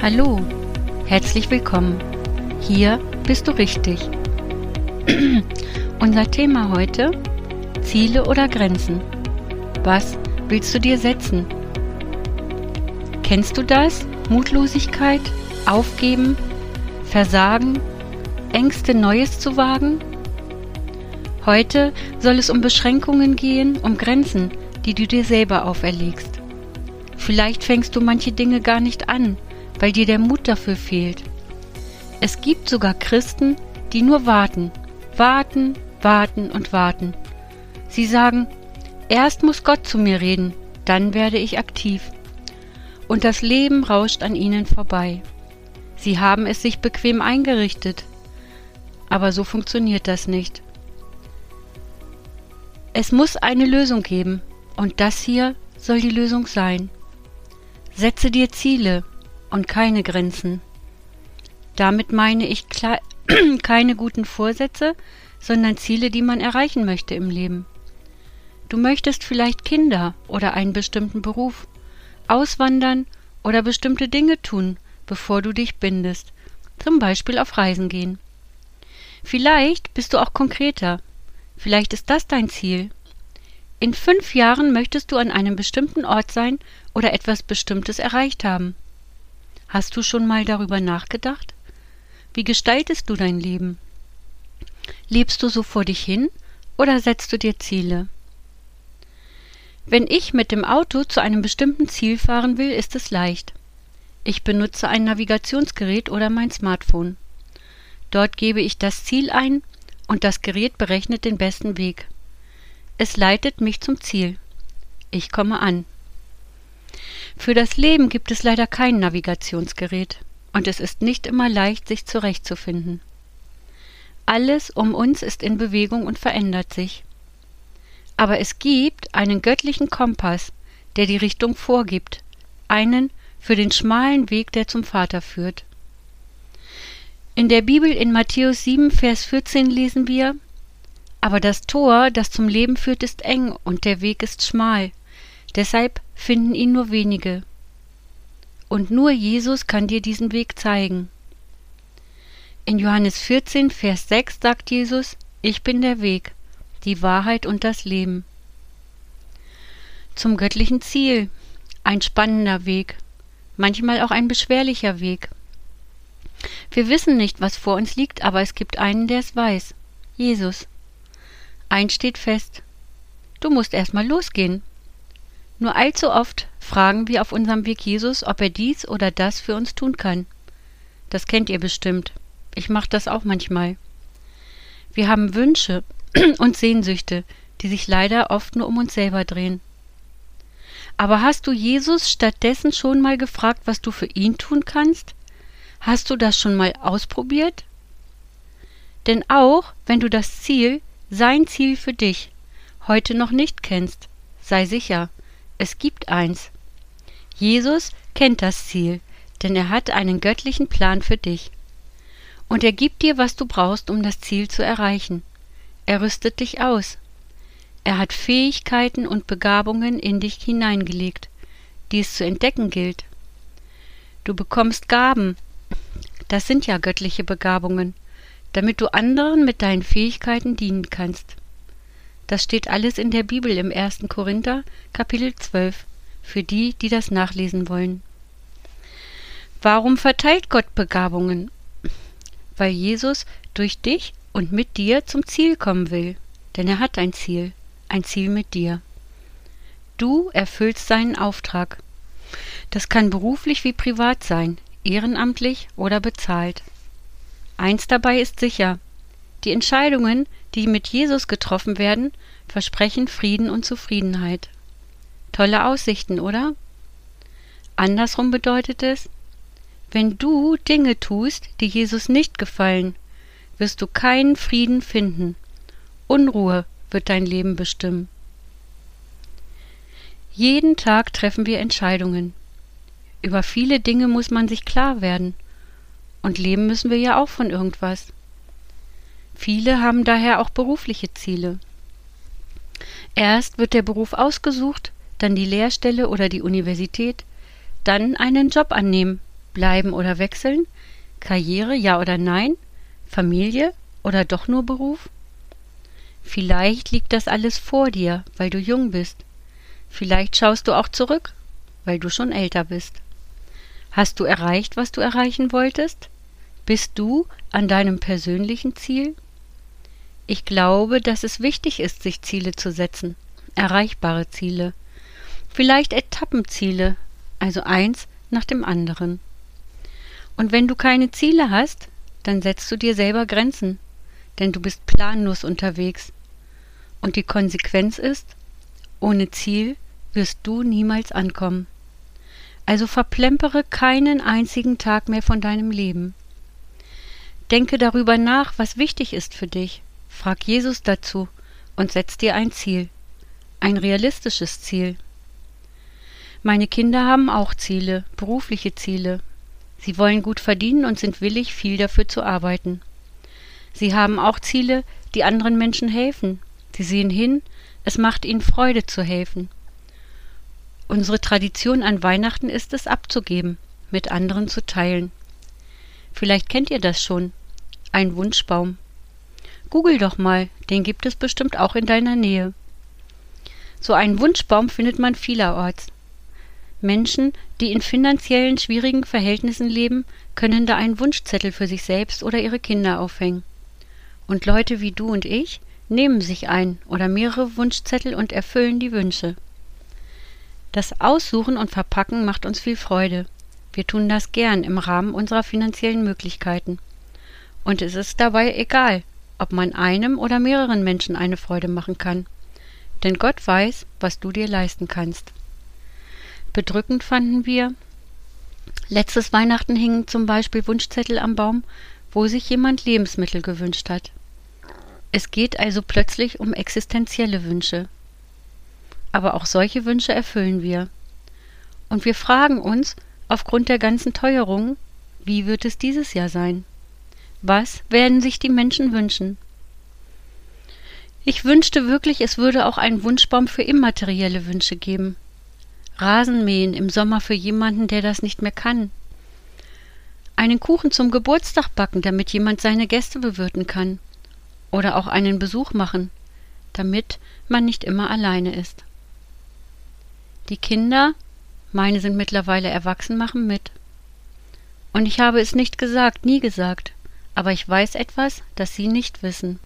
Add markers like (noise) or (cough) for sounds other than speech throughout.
Hallo, herzlich willkommen. Hier bist du richtig. (clears throat) Unser Thema heute Ziele oder Grenzen. Was willst du dir setzen? Kennst du das? Mutlosigkeit, Aufgeben, Versagen, Ängste Neues zu wagen? Heute soll es um Beschränkungen gehen, um Grenzen, die du dir selber auferlegst. Vielleicht fängst du manche Dinge gar nicht an, weil dir der Mut dafür fehlt. Es gibt sogar Christen, die nur warten, warten, warten und warten. Sie sagen, erst muss Gott zu mir reden, dann werde ich aktiv. Und das Leben rauscht an ihnen vorbei. Sie haben es sich bequem eingerichtet. Aber so funktioniert das nicht. Es muss eine Lösung geben, und das hier soll die Lösung sein. Setze dir Ziele, und keine Grenzen. Damit meine ich (clears throat) keine guten Vorsätze, sondern Ziele, die man erreichen möchte im Leben. Du möchtest vielleicht Kinder oder einen bestimmten Beruf, auswandern oder bestimmte Dinge tun, bevor du dich bindest, zum Beispiel auf Reisen gehen. Vielleicht bist du auch konkreter, vielleicht ist das dein Ziel. In fünf Jahren möchtest du an einem bestimmten Ort sein oder etwas Bestimmtes erreicht haben. Hast du schon mal darüber nachgedacht? Wie gestaltest du dein Leben? Lebst du so vor dich hin oder setzt du dir Ziele? Wenn ich mit dem Auto zu einem bestimmten Ziel fahren will, ist es leicht. Ich benutze ein Navigationsgerät oder mein Smartphone. Dort gebe ich das Ziel ein und das Gerät berechnet den besten Weg. Es leitet mich zum Ziel. Ich komme an. Für das Leben gibt es leider kein Navigationsgerät, und es ist nicht immer leicht, sich zurechtzufinden. Alles um uns ist in Bewegung und verändert sich. Aber es gibt einen göttlichen Kompass, der die Richtung vorgibt, einen für den schmalen Weg, der zum Vater führt. In der Bibel in Matthäus 7, Vers 14 lesen wir, Aber das Tor, das zum Leben führt, ist eng und der Weg ist schmal, Deshalb finden ihn nur wenige. Und nur Jesus kann dir diesen Weg zeigen. In Johannes 14, Vers 6 sagt Jesus, Ich bin der Weg, die Wahrheit und das Leben. Zum göttlichen Ziel, ein spannender Weg, manchmal auch ein beschwerlicher Weg. Wir wissen nicht, was vor uns liegt, aber es gibt einen, der es weiß, Jesus. Eins steht fest, du musst erstmal losgehen, nur allzu oft fragen wir auf unserem Weg Jesus, ob er dies oder das für uns tun kann. Das kennt ihr bestimmt. Ich mache das auch manchmal. Wir haben Wünsche (clears throat) und Sehnsüchte, die sich leider oft nur um uns selber drehen. Aber hast du Jesus stattdessen schon mal gefragt, was du für ihn tun kannst? Hast du das schon mal ausprobiert? Denn auch wenn du das Ziel, sein Ziel für dich, heute noch nicht kennst, sei sicher, es gibt eins. Jesus kennt das Ziel, denn er hat einen göttlichen Plan für dich. Und er gibt dir, was du brauchst, um das Ziel zu erreichen. Er rüstet dich aus. Er hat Fähigkeiten und Begabungen in dich hineingelegt, die es zu entdecken gilt. Du bekommst Gaben, das sind ja göttliche Begabungen, damit du anderen mit deinen Fähigkeiten dienen kannst. Das steht alles in der Bibel im 1. Korinther, Kapitel 12, für die, die das nachlesen wollen. Warum verteilt Gott Begabungen? Weil Jesus durch dich und mit dir zum Ziel kommen will. Denn er hat ein Ziel, ein Ziel mit dir. Du erfüllst seinen Auftrag. Das kann beruflich wie privat sein, ehrenamtlich oder bezahlt. Eins dabei ist sicher, die Entscheidungen, die mit Jesus getroffen werden, versprechen Frieden und Zufriedenheit. Tolle Aussichten, oder? Andersrum bedeutet es, wenn du Dinge tust, die Jesus nicht gefallen, wirst du keinen Frieden finden. Unruhe wird dein Leben bestimmen. Jeden Tag treffen wir Entscheidungen. Über viele Dinge muss man sich klar werden. Und leben müssen wir ja auch von irgendwas. Viele haben daher auch berufliche Ziele. Erst wird der Beruf ausgesucht, dann die Lehrstelle oder die Universität, dann einen Job annehmen, Bleiben oder wechseln? Karriere, ja oder nein? Familie oder doch nur Beruf? Vielleicht liegt das alles vor dir, weil du jung bist. Vielleicht schaust du auch zurück, weil du schon älter bist. Hast du erreicht, was du erreichen wolltest? Bist du an deinem persönlichen Ziel? Ich glaube, dass es wichtig ist, sich Ziele zu setzen, erreichbare Ziele. Vielleicht Etappenziele, also eins nach dem anderen. Und wenn du keine Ziele hast, dann setzt du dir selber Grenzen, denn du bist planlos unterwegs. Und die Konsequenz ist, ohne Ziel wirst du niemals ankommen. Also verplempere keinen einzigen Tag mehr von deinem Leben. Denke darüber nach, was wichtig ist für dich. Frag Jesus dazu und setz dir ein Ziel. Ein realistisches Ziel. Meine Kinder haben auch Ziele, berufliche Ziele, Sie wollen gut verdienen und sind willig, viel dafür zu arbeiten. Sie haben auch Ziele, die anderen Menschen helfen. Sie sehen hin, es macht ihnen Freude zu helfen. Unsere Tradition an Weihnachten ist es abzugeben, mit anderen zu teilen. Vielleicht kennt ihr das schon. Ein Wunschbaum. Google doch mal, den gibt es bestimmt auch in deiner Nähe. So einen Wunschbaum findet man vielerorts. Menschen, die in finanziellen schwierigen Verhältnissen leben, können da einen Wunschzettel für sich selbst oder ihre Kinder aufhängen. Und Leute wie du und ich nehmen sich ein oder mehrere Wunschzettel und erfüllen die Wünsche. Das Aussuchen und Verpacken macht uns viel Freude. Wir tun das gern im Rahmen unserer finanziellen Möglichkeiten. Und es ist dabei egal, ob man einem oder mehreren Menschen eine Freude machen kann. Denn Gott weiß, was du dir leisten kannst. Bedrückend fanden wir, letztes Weihnachten hingen zum Beispiel Wunschzettel am Baum, wo sich jemand Lebensmittel gewünscht hat. Es geht also plötzlich um existenzielle Wünsche. Aber auch solche Wünsche erfüllen wir. Und wir fragen uns, aufgrund der ganzen Teuerung, wie wird es dieses Jahr sein? Was werden sich die Menschen wünschen? Ich wünschte wirklich, es würde auch einen Wunschbaum für immaterielle Wünsche geben, Rasenmähen im Sommer für jemanden, der das nicht mehr kann. Einen Kuchen zum Geburtstag backen, damit jemand seine Gäste bewirten kann. Oder auch einen Besuch machen, damit man nicht immer alleine ist. Die Kinder, meine sind mittlerweile erwachsen, machen mit. Und ich habe es nicht gesagt, nie gesagt, aber ich weiß etwas, das sie nicht wissen.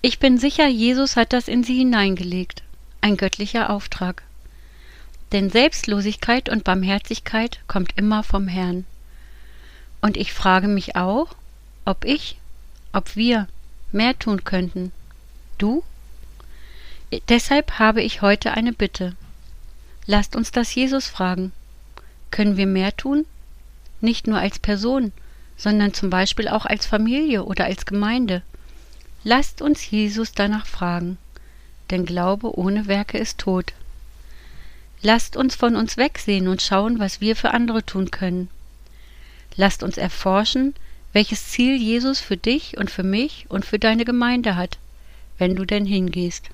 Ich bin sicher, Jesus hat das in sie hineingelegt, ein göttlicher Auftrag. Denn Selbstlosigkeit und Barmherzigkeit kommt immer vom Herrn. Und ich frage mich auch, ob ich, ob wir mehr tun könnten. Du? Deshalb habe ich heute eine Bitte. Lasst uns das Jesus fragen. Können wir mehr tun? Nicht nur als Person, sondern zum Beispiel auch als Familie oder als Gemeinde. Lasst uns Jesus danach fragen, denn Glaube ohne Werke ist tot. Lasst uns von uns wegsehen und schauen, was wir für andere tun können. Lasst uns erforschen, welches Ziel Jesus für dich und für mich und für deine Gemeinde hat, wenn du denn hingehst.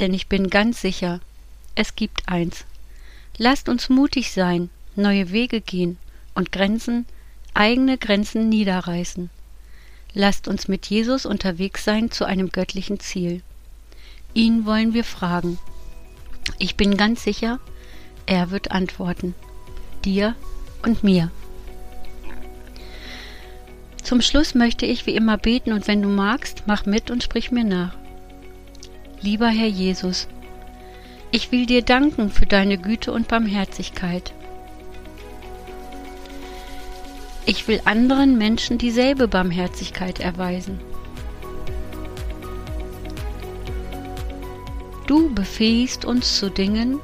Denn ich bin ganz sicher, es gibt eins. Lasst uns mutig sein, neue Wege gehen und Grenzen, eigene Grenzen niederreißen. Lasst uns mit Jesus unterwegs sein zu einem göttlichen Ziel. Ihn wollen wir fragen. Ich bin ganz sicher, er wird antworten. Dir und mir. Zum Schluss möchte ich wie immer beten und wenn du magst, mach mit und sprich mir nach. Lieber Herr Jesus, ich will dir danken für deine Güte und Barmherzigkeit. Ich will anderen Menschen dieselbe Barmherzigkeit erweisen. Du befähigst uns zu Dingen,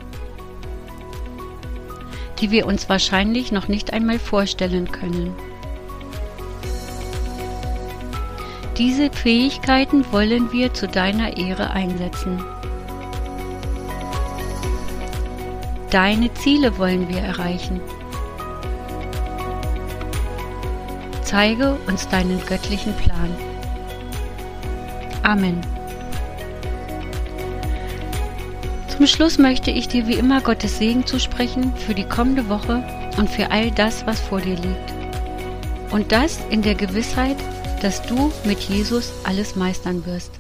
die wir uns wahrscheinlich noch nicht einmal vorstellen können. Diese Fähigkeiten wollen wir zu deiner Ehre einsetzen. Deine Ziele wollen wir erreichen. Zeige uns deinen göttlichen Plan. Amen. Zum Schluss möchte ich dir wie immer Gottes Segen zusprechen für die kommende Woche und für all das, was vor dir liegt. Und das in der Gewissheit, dass du mit Jesus alles meistern wirst.